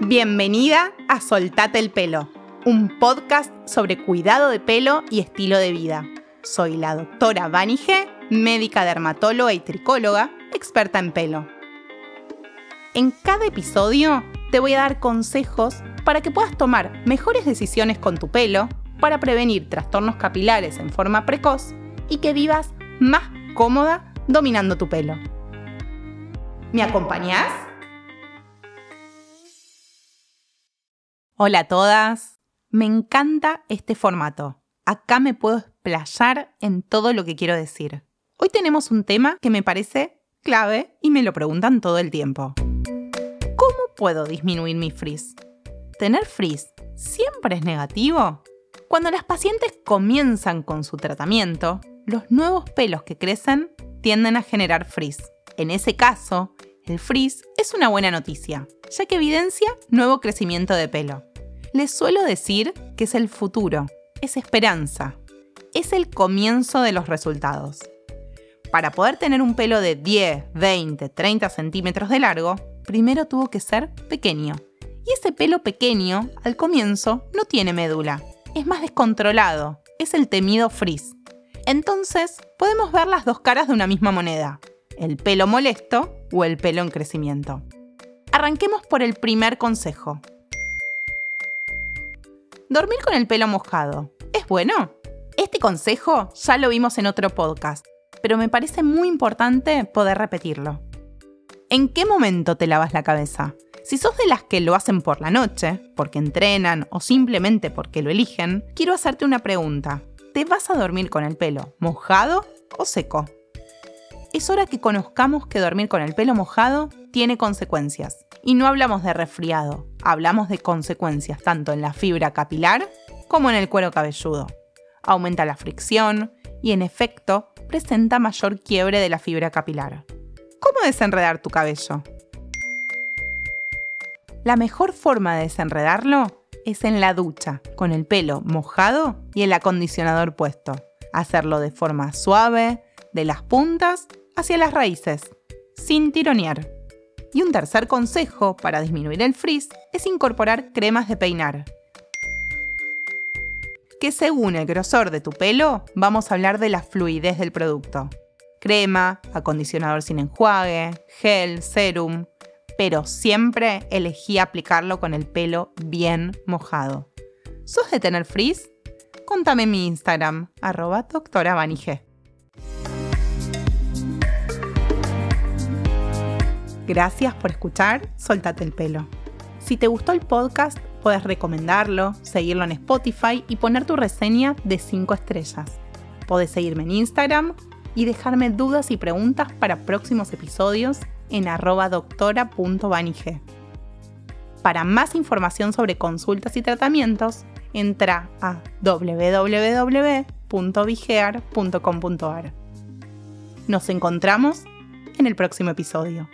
Bienvenida a Soltate el pelo, un podcast sobre cuidado de pelo y estilo de vida. Soy la doctora Vani G, médica dermatóloga y tricóloga, experta en pelo. En cada episodio te voy a dar consejos para que puedas tomar mejores decisiones con tu pelo, para prevenir trastornos capilares en forma precoz y que vivas más cómoda dominando tu pelo. ¿Me acompañás? Hola a todas. Me encanta este formato. Acá me puedo explayar en todo lo que quiero decir. Hoy tenemos un tema que me parece clave y me lo preguntan todo el tiempo. ¿Cómo puedo disminuir mi frizz? ¿Tener frizz siempre es negativo? Cuando las pacientes comienzan con su tratamiento, los nuevos pelos que crecen tienden a generar frizz. En ese caso, el frizz es una buena noticia, ya que evidencia nuevo crecimiento de pelo. Les suelo decir que es el futuro, es esperanza, es el comienzo de los resultados. Para poder tener un pelo de 10, 20, 30 centímetros de largo, primero tuvo que ser pequeño. Y ese pelo pequeño, al comienzo, no tiene médula. Es más descontrolado. Es el temido frizz. Entonces, podemos ver las dos caras de una misma moneda. El pelo molesto o el pelo en crecimiento. Arranquemos por el primer consejo. Dormir con el pelo mojado. ¿Es bueno? Este consejo ya lo vimos en otro podcast, pero me parece muy importante poder repetirlo. ¿En qué momento te lavas la cabeza? Si sos de las que lo hacen por la noche, porque entrenan o simplemente porque lo eligen, quiero hacerte una pregunta. ¿Te vas a dormir con el pelo mojado o seco? Es hora que conozcamos que dormir con el pelo mojado tiene consecuencias. Y no hablamos de resfriado, hablamos de consecuencias tanto en la fibra capilar como en el cuero cabelludo. Aumenta la fricción y en efecto presenta mayor quiebre de la fibra capilar. ¿Cómo desenredar tu cabello? La mejor forma de desenredarlo es en la ducha, con el pelo mojado y el acondicionador puesto. Hacerlo de forma suave, de las puntas hacia las raíces, sin tironear. Y un tercer consejo para disminuir el frizz es incorporar cremas de peinar. Que según el grosor de tu pelo, vamos a hablar de la fluidez del producto crema, acondicionador sin enjuague, gel, serum, pero siempre elegí aplicarlo con el pelo bien mojado. ¿Sos de tener frizz? Contame en mi Instagram, arroba doctora Gracias por escuchar Soltate el pelo. Si te gustó el podcast, puedes recomendarlo, seguirlo en Spotify y poner tu reseña de 5 estrellas. Puedes seguirme en Instagram y dejarme dudas y preguntas para próximos episodios en arroba. Para más información sobre consultas y tratamientos, entra a www.vigear.com.ar. Nos encontramos en el próximo episodio.